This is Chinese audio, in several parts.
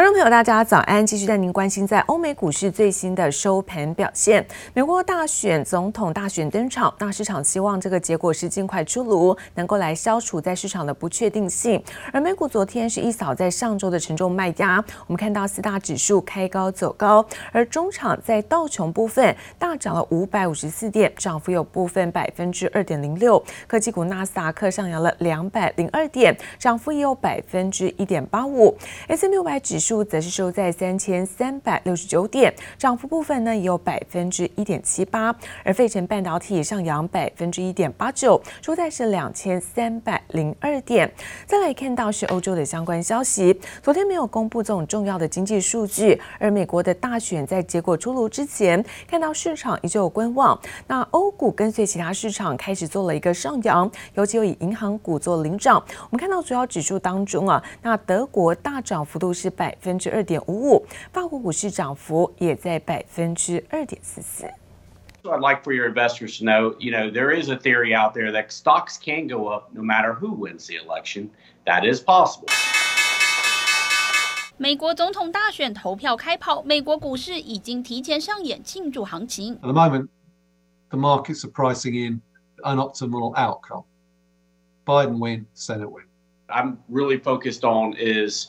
观众朋友，大家早安！继续带您关心在欧美股市最新的收盘表现。美国大选总统大选登场，那市场希望这个结果是尽快出炉，能够来消除在市场的不确定性。而美股昨天是一扫在上周的沉重卖压，我们看到四大指数开高走高，而中场在道琼部分大涨了五百五十四点，涨幅有部分百分之二点零六。科技股纳斯达克上扬了两百零二点，涨幅也有百分之一点八五。S&P 五百指数。数则是收在三千三百六十九点，涨幅部分呢也有百分之一点七八，而费城半导体上扬百分之一点八九，收在是两千三百零二点。再来看到是欧洲的相关消息，昨天没有公布这种重要的经济数据，而美国的大选在结果出炉之前，看到市场依旧观望。那欧股跟随其他市场开始做了一个上扬，尤其有以银行股做领涨。我们看到主要指数当中啊，那德国大涨幅度是百。百分之二点五五，法国股市涨幅也在百分之二点四四。So I'd like for your investors to know, you know, there is a theory out there that stocks can go up no matter who wins the election. That is possible. 美国总统大选投票开跑，美国股市已经提前上演庆祝行情。At the moment, the markets are pricing in an optimal outcome. Biden win, Senate win. I'm really focused on is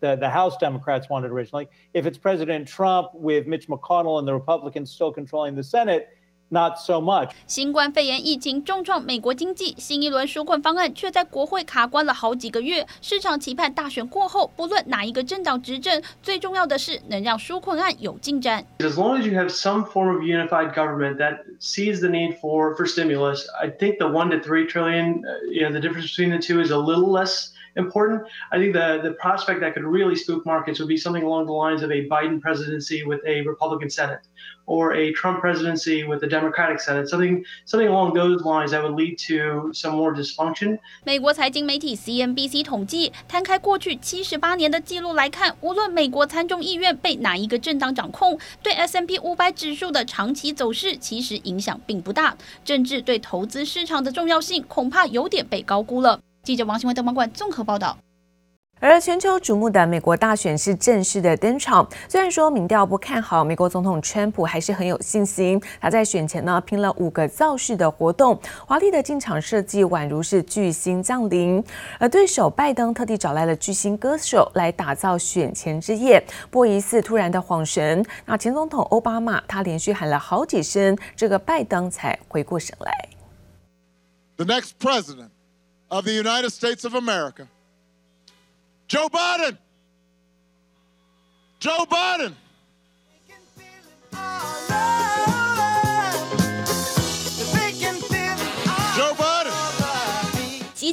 the, the House Democrats wanted originally. If it's President Trump with Mitch McConnell and the Republicans still controlling the Senate, not so much. 新冠肺炎疫情重创美国经济，新一轮纾困方案却在国会卡关了好几个月。市场期盼大选过后，不论哪一个政党执政，最重要的是能让纾困案有进展。As long as you have some form of unified government that sees the need for for stimulus, I think the one to three trillion, you know, the difference between the two is a little less. Important. I think the, the prospect that could really spook markets would be something along the lines of a Biden presidency with a Republican Senate or a Trump presidency with a Democratic Senate, something, something along those lines that would lead to some more dysfunction. 美国财经媒体 CNBC 统计，摊开过去七十八年的记录来看，无论美国参众议院被哪一个政党掌控，对 S&P 五百指数的长期走势其实影响并不大。政治对投资市场的重要性恐怕有点被高估了。记者王新文、邓光冠综合报道。而全球瞩目的美国大选是正式的登场。虽然说民调不看好美国总统川普，还是很有信心。他在选前呢拼了五个造势的活动，华丽的进场设计宛如是巨星降临。而对手拜登特地找来了巨星歌手来打造选前之夜。不过疑似突然的恍神，那前总统奥巴马他连续喊了好几声，这个拜登才回过神来。The next president. Of the United States of America. Joe Biden. Joe Biden.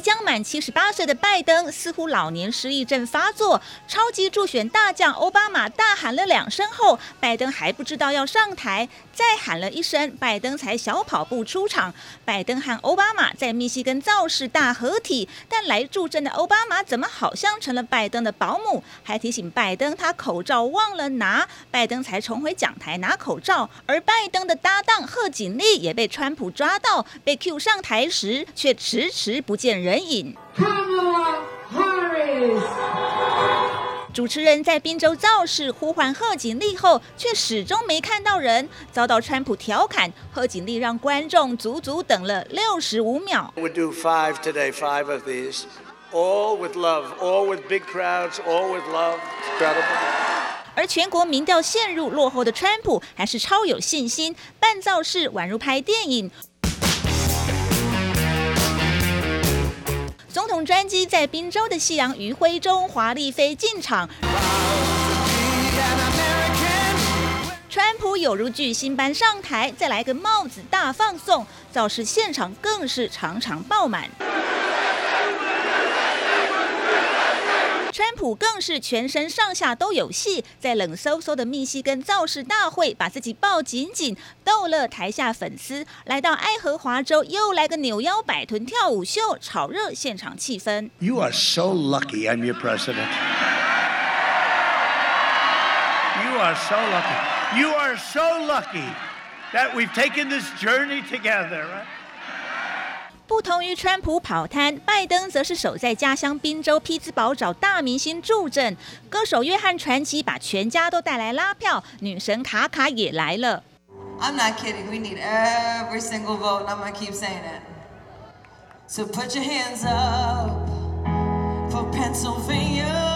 将满七十八岁的拜登，似乎老年失忆症发作。超级助选大将欧巴马大喊了两声后，拜登还不知道要上台，再喊了一声，拜登才小跑步出场。拜登和欧巴马在密西根造势大合体，但来助阵的欧巴马怎么好像成了拜登的保姆，还提醒拜登他口罩忘了拿，拜登才重回讲台拿口罩。而拜登的搭档贺锦丽也被川普抓到，被 Q 上台时却迟迟不见人。人影。主持人在宾州造势呼唤贺锦丽后，却始终没看到人，遭到川普调侃。贺锦丽让观众足足等了六十五秒。而全国民调陷入落后的川普，还是超有信心，办造势宛如拍电影。总统专机在宾州的夕阳余晖中华丽飞进场，川普有如巨星般上台，再来个帽子大放送，造势现场更是场场爆满。川普更是全身上下都有戏，在冷飕飕的密西根造势大会，把自己抱紧紧，逗乐台下粉丝。来到爱荷华州，又来个扭腰摆臀跳舞秀，炒热现场气氛。You are so lucky I'm your president. You are so lucky. You are so lucky that we've taken this journey together. 不同于川普跑滩，拜登则是守在家乡宾州匹兹堡找大明星助阵。歌手约翰传奇把全家都带来拉票，女神卡卡也来了。I'm not kidding. We need every single vote, and I'm gonna keep saying it. So put your hands up for Pennsylvania.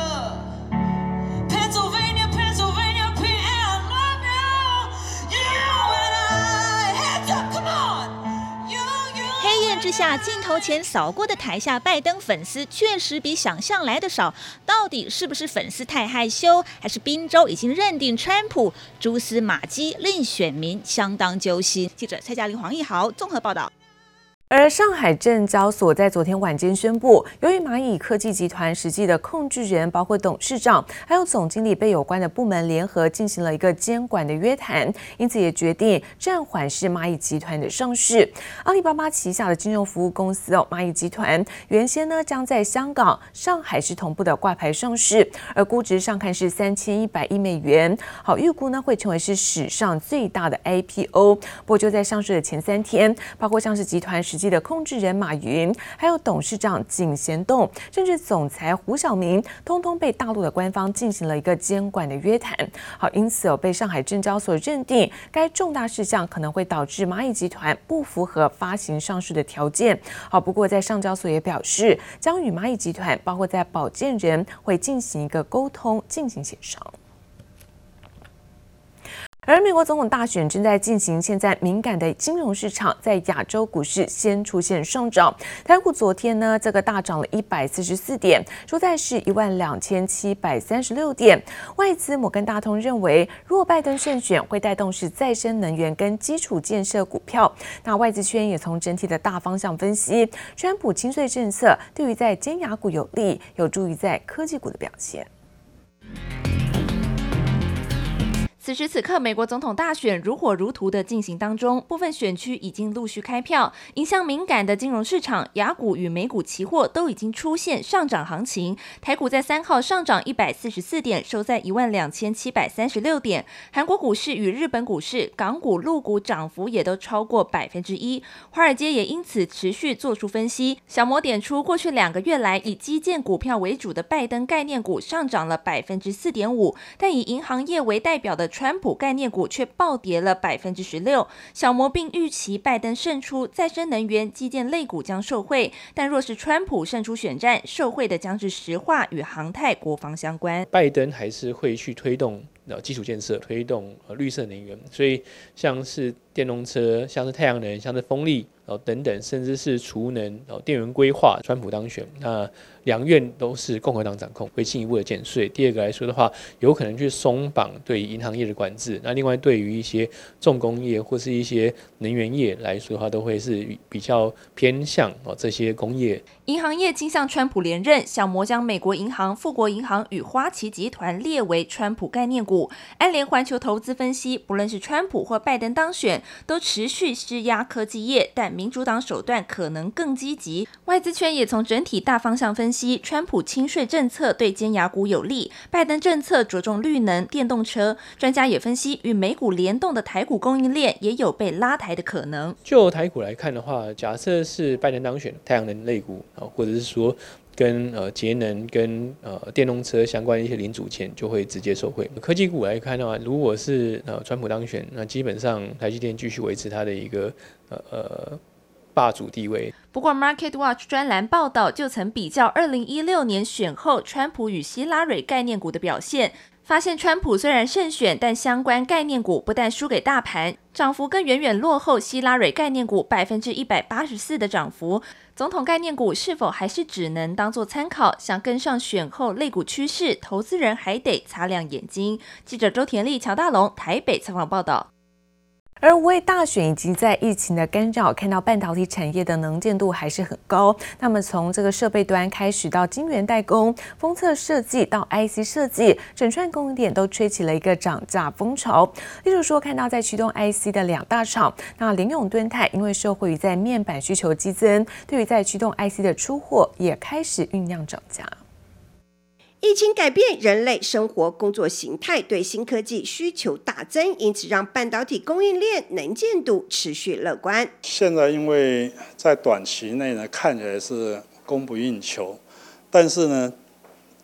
之下镜头前扫过的台下拜登粉丝确实比想象来的少，到底是不是粉丝太害羞，还是宾州已经认定川普蛛丝马迹令选民相当揪心？记者蔡嘉玲、黄奕豪综合报道。而上海证交所在昨天晚间宣布，由于蚂蚁科技集团实际的控制人，包括董事长还有总经理，被有关的部门联合进行了一个监管的约谈，因此也决定暂缓是蚂蚁集团的上市。阿里巴巴旗下的金融服务公司哦，蚂蚁集团原先呢将在香港、上海是同步的挂牌上市，而估值上看是三千一百亿美元，好，预估呢会成为是史上最大的 IPO。不过就在上市的前三天，包括上市集团实的控制人马云，还有董事长井贤栋，甚至总裁胡晓明，通通被大陆的官方进行了一个监管的约谈。好，因此有被上海证交所认定，该重大事项可能会导致蚂蚁集团不符合发行上市的条件。好，不过在上交所也表示，将与蚂蚁集团，包括在保荐人，会进行一个沟通，进行协商。而美国总统大选正在进行，现在敏感的金融市场在亚洲股市先出现上涨。台股昨天呢，这个大涨了一百四十四点，收在是一万两千七百三十六点。外资摩根大通认为，若拜登胜选会带动是再生能源跟基础建设股票。那外资圈也从整体的大方向分析，川普轻税政策对于在尖牙股有利，有助于在科技股的表现。此时此刻，美国总统大选如火如荼的进行当中，部分选区已经陆续开票，影响敏感的金融市场，雅股与美股期货都已经出现上涨行情。台股在三号上涨一百四十四点，收在一万两千七百三十六点。韩国股市与日本股市、港股、陆股涨幅也都超过百分之一。华尔街也因此持续做出分析。小摩点出，过去两个月来以基建股票为主的拜登概念股上涨了百分之四点五，但以银行业为代表的。川普概念股却暴跌了百分之十六，小摩并预期拜登胜出，再生能源、基建类股将受惠。但若是川普胜出选战，受惠的将是石化与航太、国防相关。拜登还是会去推动呃基础建设，推动呃绿色能源，所以像是电动车、像是太阳能、像是风力，然后等等，甚至是储能、哦电源规划，川普当选那。两院都是共和党掌控，会进一步的减税。第二个来说的话，有可能去松绑对银行业的管制。那另外，对于一些重工业或是一些能源业来说的话，都会是比较偏向哦这些工业。银行业倾向川普连任，小摩将美国银行、富国银行与花旗集团列为川普概念股。安联环球投资分析，不论是川普或拜登当选，都持续施压科技业，但民主党手段可能更积极。外资圈也从整体大方向分析。川普轻税政策对尖牙股有利，拜登政策着重绿能、电动车。专家也分析，与美股联动的台股供应链也有被拉抬的可能。就台股来看的话，假设是拜登当选，太阳能类股啊，或者是说跟呃节能、跟呃电动车相关的一些零组件，就会直接受惠。科技股来看的话，如果是呃川普当选，那基本上台积电继续维持它的一个呃呃。霸主地位。不过，Market Watch 专栏报道就曾比较二零一六年选后川普与希拉蕊概念股的表现，发现川普虽然胜选，但相关概念股不但输给大盘，涨幅更远远落后希拉蕊概念股百分之一百八十四的涨幅。总统概念股是否还是只能当做参考？想跟上选后类股趋势，投资人还得擦亮眼睛。记者周田丽、乔大龙台北采访报道。而为大选以及在疫情的干扰，看到半导体产业的能见度还是很高。那么从这个设备端开始到晶圆代工、封测设计到 IC 设计，整串供应链都吹起了一个涨价风潮。例如说，看到在驱动 IC 的两大厂，那联咏、敦泰，因为受惠于在面板需求激增，对于在驱动 IC 的出货也开始酝酿涨价。疫情改变人类生活工作形态，对新科技需求大增，因此让半导体供应链能见度持续乐观。现在因为在短期内呢，看起来是供不应求，但是呢，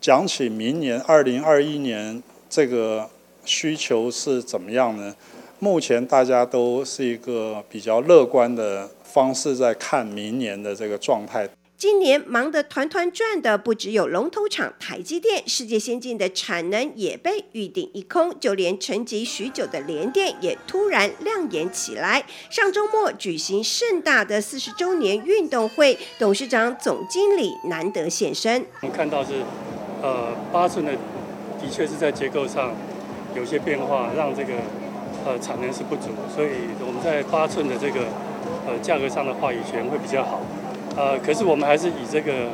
讲起明年二零二一年这个需求是怎么样呢？目前大家都是一个比较乐观的方式在看明年的这个状态。今年忙得团团转的不只有龙头厂台积电，世界先进的产能也被预定一空，就连沉寂许久的联电也突然亮眼起来。上周末举行盛大的四十周年运动会，董事长、总经理难得现身。我们看到是，呃，八寸的的确是在结构上有些变化，让这个呃产能是不足，所以我们在八寸的这个呃价格上的话语权会比较好。呃，可是我们还是以这个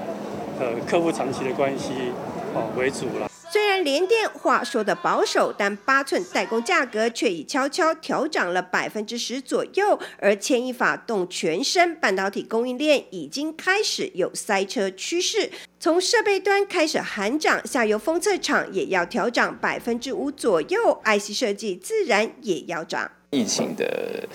呃客户长期的关系哦为主了。虽然联电话说的保守，但八寸代工价格却已悄悄调涨了百分之十左右。而牵一发动全身，半导体供应链已经开始有塞车趋势。从设备端开始喊涨，下游封测厂也要调涨百分之五左右，IC 设计自然也要涨。疫情的。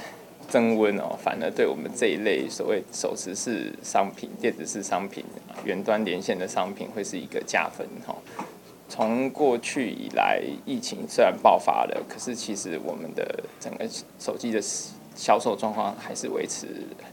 增温哦，反而对我们这一类所谓手持式商品、电子式商品、远端连线的商品会是一个加分哈。从过去以来，疫情虽然爆发了，可是其实我们的整个手机的销售状况还是维持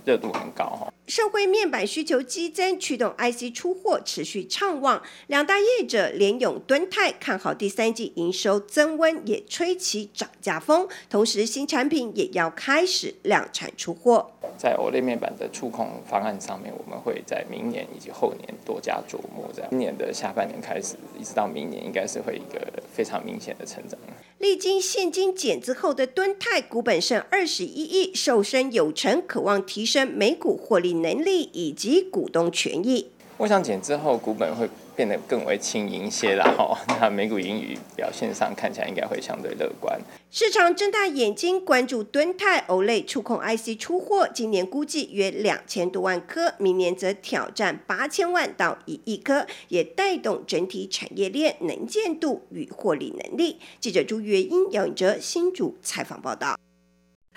热度很高哈。社会面板需求激增，驱动 IC 出货持续畅旺。两大业者联咏、敦泰看好第三季营收增温，也吹起涨价风。同时，新产品也要开始量产出货。在 OLED 面板的触控方案上面，我们会在明年以及后年多加琢磨。在今年的下半年开始，一直到明年，应该是会一个非常明显的成长。历经现金减资后的敦泰股本剩二十一亿，瘦身有成，渴望提升每股获利能力以及股东权益。我想减资后股本会变得更为轻盈些了，哈，那美股盈余表现上看起来应该会相对乐观。市场睁大眼睛关注敦泰 OLED 触控 IC 出货，今年估计约两千多万颗，明年则挑战八千万到一亿颗，也带动整体产业链能见度与获利能力。记者朱月英、姚永哲新竹采访报道。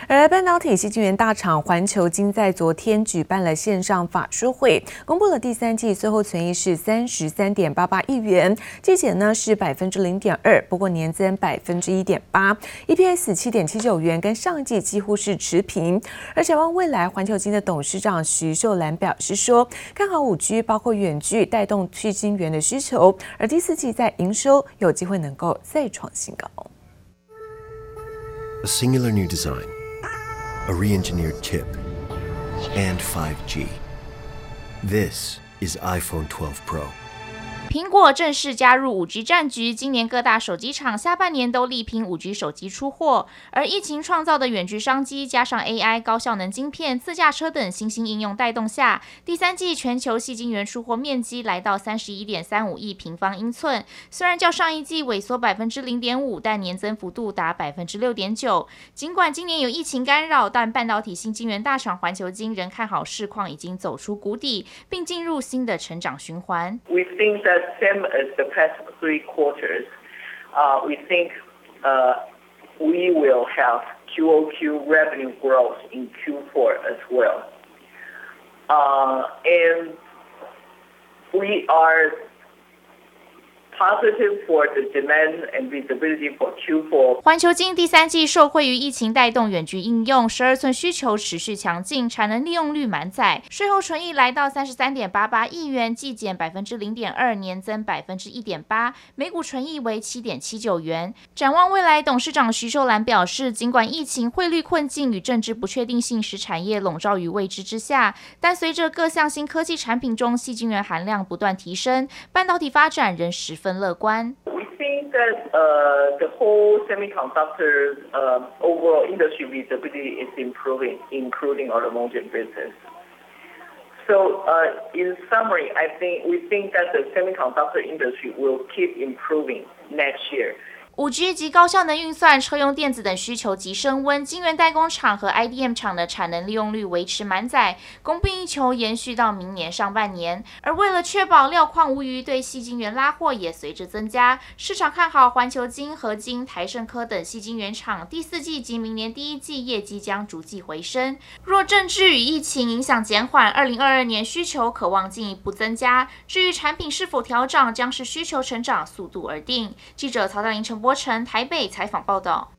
而半导体矽晶圆大厂环球晶在昨天举办了线上法说会，公布了第三季最后存益是三十三点八八亿元，季减呢是百分之零点二，不过年增百分之一点八，EPS 七点七九元，跟上季几乎是持平。而展望未来，环球晶的董事长徐秀兰表示说，看好五 G，包括远距带动去晶圆的需求，而第四季在营收有机会能够再创新高。A singular new design. A re-engineered chip and 5G. This is iPhone 12 Pro. 苹果正式加入 5G 战局，今年各大手机厂下半年都力拼 5G 手机出货，而疫情创造的远距商机，加上 AI 高效能晶片、自驾车等新兴应用带动下，第三季全球矽晶圆出货面积来到三十一点三五亿平方英寸，虽然较上一季萎缩百分之零点五，但年增幅度达百分之六点九。尽管今年有疫情干扰，但半导体矽晶圆大厂环球晶仍看好市况已经走出谷底，并进入新的成长循环。Same as the past three quarters, uh, we think uh, we will have QOQ revenue growth in Q4 as well. Uh, and we are 环球晶第三季受惠于疫情带动远距应用，十二寸需求持续强劲，产能利用率满载，税后纯益来到三十三点八八亿元，季减百分之零点二，年增百分之一点八，每股纯益为七点七九元。展望未来，董事长徐秀兰表示，尽管疫情、汇率困境与政治不确定性使产业笼罩于未知之下，但随着各项新科技产品中细晶圆含量不断提升，半导体发展仍十分。分乐观。We think that uh, the whole semiconductor uh, overall industry visibility is improving, including automotive business. So, uh, in summary, I think we think that the semiconductor industry will keep improving next year. 五 G 及高效能运算、车用电子等需求急升温，晶圆代工厂和 IDM 厂的产能利用率维持满载，供不应求延续到明年上半年。而为了确保料矿无虞，对细晶圆拉货也随之增加。市场看好环球晶、合晶、台盛科等细晶圆厂第四季及明年第一季业绩将逐季回升。若政治与疫情影响减缓，二零二二年需求可望进一步增加。至于产品是否调涨，将是需求成长速度而定。记者曹大林、陈国成台北采访报道。